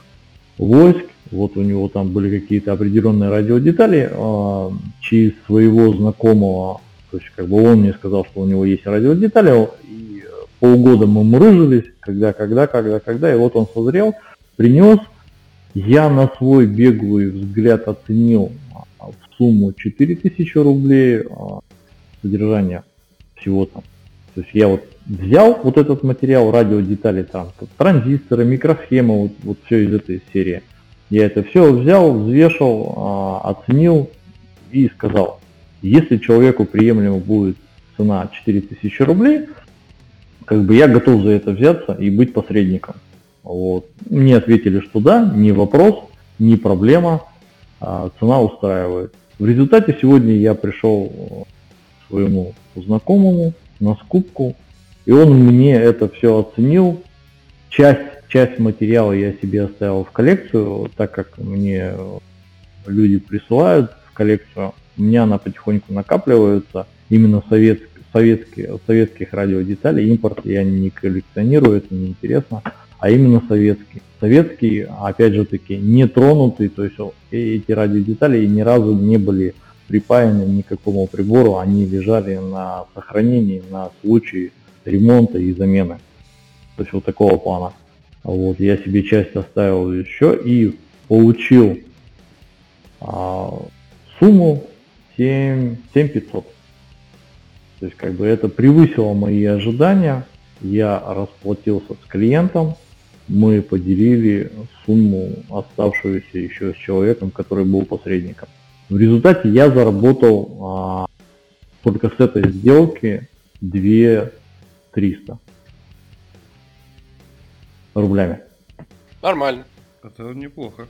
войск, вот у него там были какие-то определенные радиодетали, а, через своего знакомого, то есть как бы он мне сказал, что у него есть радиодетали, и полгода мы мурыжились, когда, когда, когда, когда, и вот он созрел, принес, я на свой беглый взгляд оценил сумму 4000 рублей а, содержания всего там. То есть я вот взял вот этот материал, радиодетали там, транзисторы, микросхемы, вот, вот все из этой серии. Я это все взял, взвешивал, а, оценил и сказал, если человеку приемлемо будет цена 4000 рублей, как бы я готов за это взяться и быть посредником. Вот. Мне ответили, что да, не вопрос, не проблема, а цена устраивает. В результате сегодня я пришел к своему знакомому на скупку, и он мне это все оценил. Часть часть материала я себе оставил в коллекцию, так как мне люди присылают в коллекцию, у меня она потихоньку накапливается, именно совет, советские, советских радиодеталей, импорт я не коллекционирую, это не интересно, а именно советский. Советский, опять же таки, не тронутый, то есть эти радиодетали ни разу не были припаяны ни к какому прибору, они лежали на сохранении на случай ремонта и замены. То есть вот такого плана. Вот, я себе часть оставил еще и получил а, сумму 7, 7500. То есть как бы это превысило мои ожидания. Я расплатился с клиентом, мы поделили сумму оставшуюся еще с человеком, который был посредником. В результате я заработал а, только с этой сделки 2300 рублями. Нормально. Это неплохо.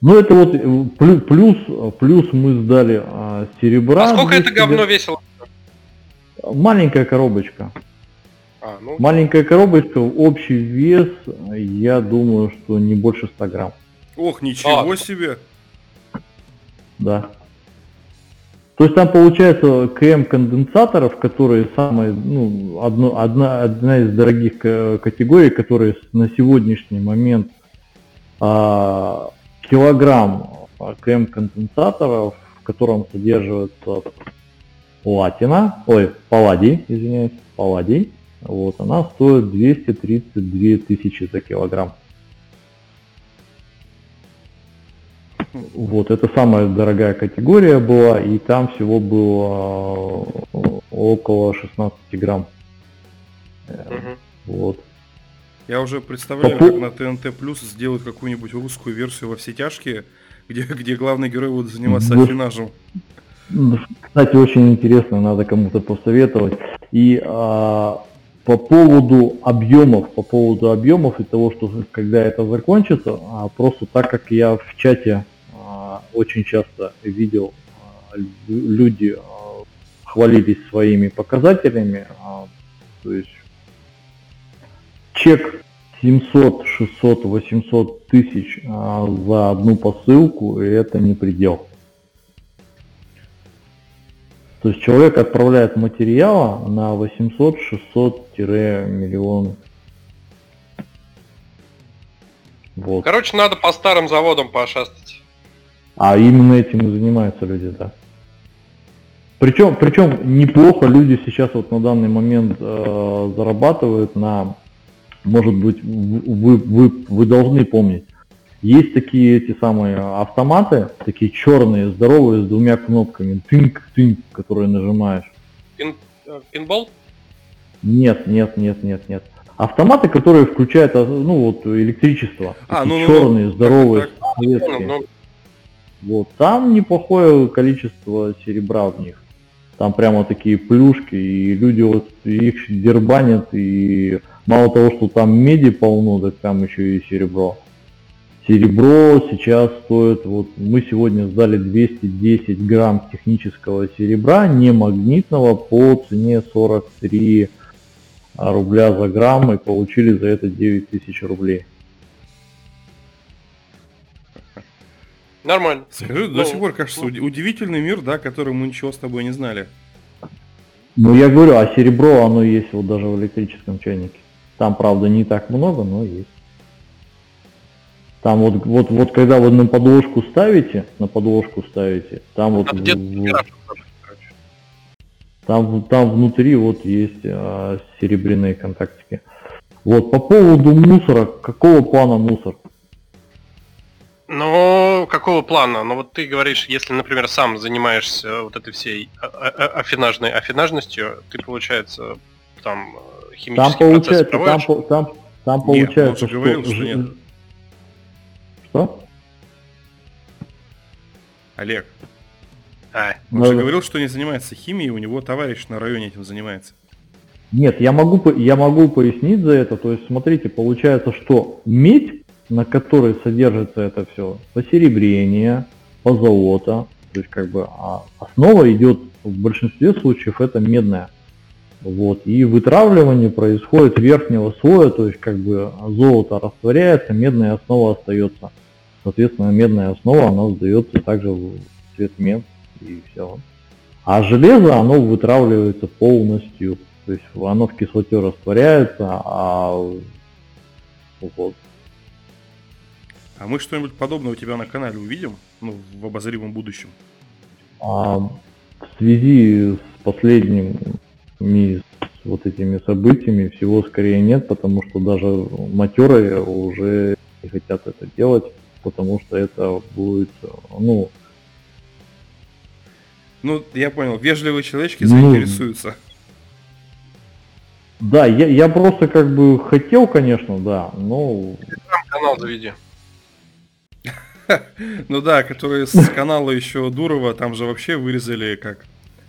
Ну это вот э, плюс, плюс, плюс мы сдали а, серебра. А сколько это говно весило? Маленькая коробочка. А, ну... Маленькая коробочка, общий вес, я думаю, что не больше 100 грамм. Ох, ничего а, себе! Да. То есть там получается КМ конденсаторов, которые самые, ну, одно, одна, одна из дорогих категорий, которые на сегодняшний момент а, килограмм КМ конденсаторов, в котором содержится платина, ой, палладий, извиняюсь, палладий, вот, она стоит 232 тысячи за килограмм. Вот, это самая дорогая категория была, и там всего было э, около 16 грамм. Угу. Вот. Я уже представляю, По... как на ТНТ Плюс сделают какую-нибудь русскую версию во все тяжкие, где, где главный герой будет заниматься да. афинажем. Кстати, очень интересно, надо кому-то посоветовать. И а, по поводу объемов, по поводу объемов и того, что когда это закончится, а, просто так как я в чате очень часто видел, а, люди а, хвалились своими показателями, а, то есть чек 700, 600, 800 тысяч за одну посылку, и это не предел. То есть человек отправляет материала на 800-600-миллион. Вот. Короче, надо по старым заводам пошастать. А именно этим и занимаются люди, да. Причем, причем неплохо люди сейчас вот на данный момент э, зарабатывают на, может быть, вы, вы, вы должны помнить, есть такие эти самые автоматы, такие черные, здоровые, с двумя кнопками, тынк-тынк, которые нажимаешь. Пин, э, пинбол? Нет, нет, нет, нет, нет. Автоматы, которые включают, а, ну вот, электричество. А, ну, черные, ну, здоровые, так, так. советские. Ну, ну. Вот, там неплохое количество серебра в них. Там прямо такие плюшки, и люди вот их дербанят, и мало того, что там меди полно, так там еще и серебро. Серебро сейчас стоит, вот мы сегодня сдали 210 грамм технического серебра, не магнитного, по цене 43 рубля за грамм и получили за это 9 тысяч рублей. Нормально. Скажи, ну, до сих пор кажется ну, удивительный мир, да, который мы ничего с тобой не знали. Ну я говорю, а серебро оно есть вот даже в электрическом чайнике. Там, правда, не так много, но есть. Там вот, вот, вот когда вы на подложку ставите, на подложку ставите, там вот, вот там, там внутри вот есть а, серебряные контактики. Вот по поводу мусора, какого плана мусор? Ну, какого плана? Ну вот ты говоришь, если, например, сам занимаешься вот этой всей афинажной афинажностью, ты, получается, там химический там получается, проводишь? Там, там, там получается, нет, что, говорил, что нет. Что? Олег. А. Он же говорил, что не занимается химией, у него товарищ на районе этим занимается. Нет, я могу, я могу пояснить за это. То есть, смотрите, получается, что медь, на которой содержится это все, посеребрение, позолота, то есть как бы а основа идет в большинстве случаев это медная. Вот. И вытравливание происходит верхнего слоя, то есть как бы золото растворяется, медная основа остается. Соответственно, медная основа, она сдается также в цвет мед и все. А железо, оно вытравливается полностью. То есть оно в кислоте растворяется, а вот. А мы что-нибудь подобное у тебя на канале увидим, ну, в обозримом будущем? А, в связи с последними вот этими событиями всего скорее нет, потому что даже матерые уже не хотят это делать, потому что это будет, ну... Ну, я понял, вежливые человечки ну, заинтересуются. Да, я, я просто как бы хотел, конечно, да, но... канал заведи. Ну да, которые с канала еще Дурова, там же вообще вырезали как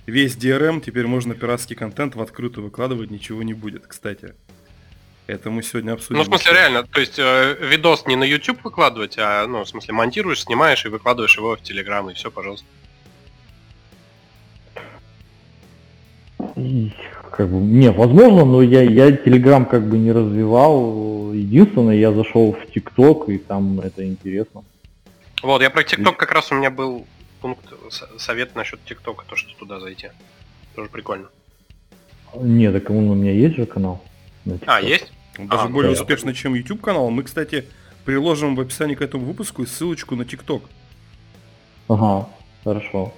весь DRM, теперь можно пиратский контент в открытую выкладывать, ничего не будет, кстати. Это мы сегодня обсудим. Ну, в смысле, реально, то есть э, видос не на YouTube выкладывать, а, ну, в смысле, монтируешь, снимаешь и выкладываешь его в Telegram, и все, пожалуйста. Как бы, не, возможно, но я, я Telegram как бы не развивал. Единственное, я зашел в TikTok, и там это интересно. Вот, я про ТикТок как раз у меня был пункт совет насчет ТикТока, то, что туда зайти. Тоже прикольно. Нет, так он у меня есть же канал. А, есть? Даже а, более да, успешный, чем YouTube канал. Мы, кстати, приложим в описании к этому выпуску ссылочку на ТикТок. Ага, хорошо.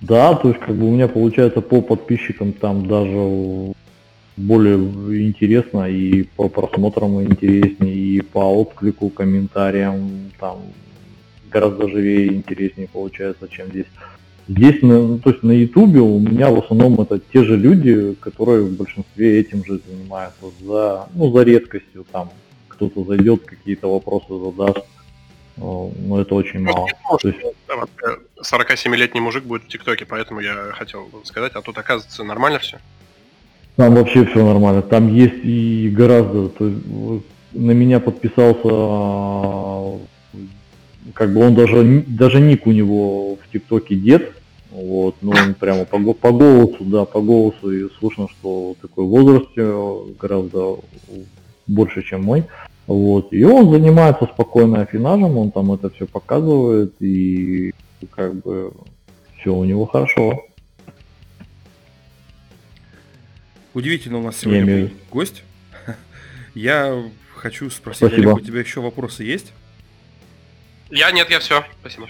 Да, то есть как бы у меня получается по подписчикам там даже более интересно и по просмотрам интереснее, и по отклику, комментариям там гораздо живее и интереснее получается, чем здесь. Здесь, ну, то есть на Ютубе у меня в основном это те же люди, которые в большинстве этим же занимаются. За, ну, за редкостью там кто-то зайдет, какие-то вопросы задаст. Но это очень ну, мало. То есть... 47-летний мужик будет в ТикТоке, поэтому я хотел сказать, а тут оказывается нормально все. Там вообще все нормально. Там есть и гораздо. То есть, на меня подписался как бы он даже, даже ник у него в ТикТоке дед, вот, но он прямо по, по голосу, да, по голосу и слышно, что такой возраст гораздо больше, чем мой. Вот, и он занимается спокойно афинажем, он там это все показывает, и как бы все у него хорошо. Удивительно у нас сегодня был гость. Я хочу спросить, Спасибо. Олег, у тебя еще вопросы есть? Я нет, я все. Спасибо.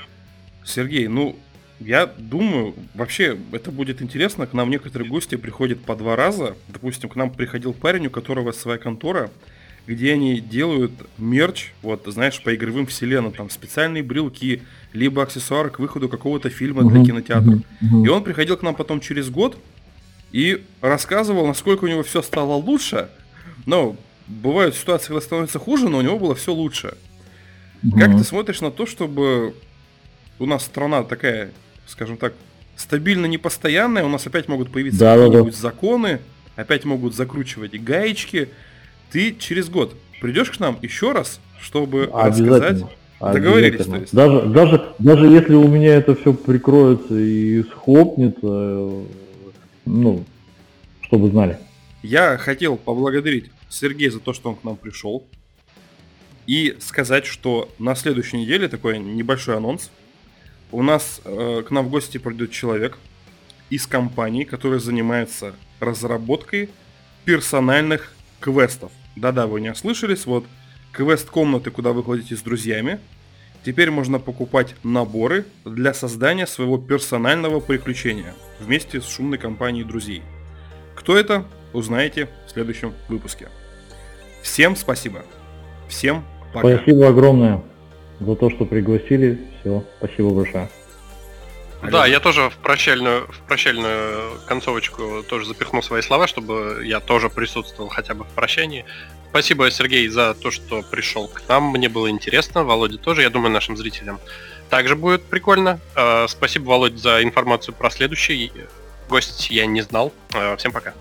Сергей, ну, я думаю, вообще это будет интересно. К нам некоторые гости приходят по два раза. Допустим, к нам приходил парень, у которого своя контора, где они делают мерч, вот, знаешь, по игровым вселенным, там специальные брелки, либо аксессуары к выходу какого-то фильма для кинотеатра. И он приходил к нам потом через год и рассказывал, насколько у него все стало лучше. Но бывают ситуации, когда становится хуже, но у него было все лучше. Угу. Как ты смотришь на то, чтобы у нас страна такая, скажем так, стабильно непостоянная, у нас опять могут появиться да, какие-нибудь да, да. законы, опять могут закручивать гаечки. Ты через год придешь к нам еще раз, чтобы рассказать. Договорились, то есть. Даже, даже, даже если у меня это все прикроется и схлопнется, ну, чтобы знали. Я хотел поблагодарить Сергея за то, что он к нам пришел. И сказать, что на следующей неделе такой небольшой анонс. У нас э, к нам в гости придет человек из компании, который занимается разработкой персональных квестов. Да-да, вы не ослышались, вот квест-комнаты, куда вы ходите с друзьями. Теперь можно покупать наборы для создания своего персонального приключения вместе с шумной компанией друзей. Кто это, узнаете в следующем выпуске. Всем спасибо. Всем Пока. Спасибо огромное за то, что пригласили. Все, спасибо большое. Да, я тоже в прощальную, в прощальную концовочку тоже запихнул свои слова, чтобы я тоже присутствовал хотя бы в прощании. Спасибо, Сергей, за то, что пришел к нам. Мне было интересно. Володя тоже, я думаю, нашим зрителям также будет прикольно. Э, спасибо, Володя, за информацию про следующий гость. Я не знал. Э, всем пока.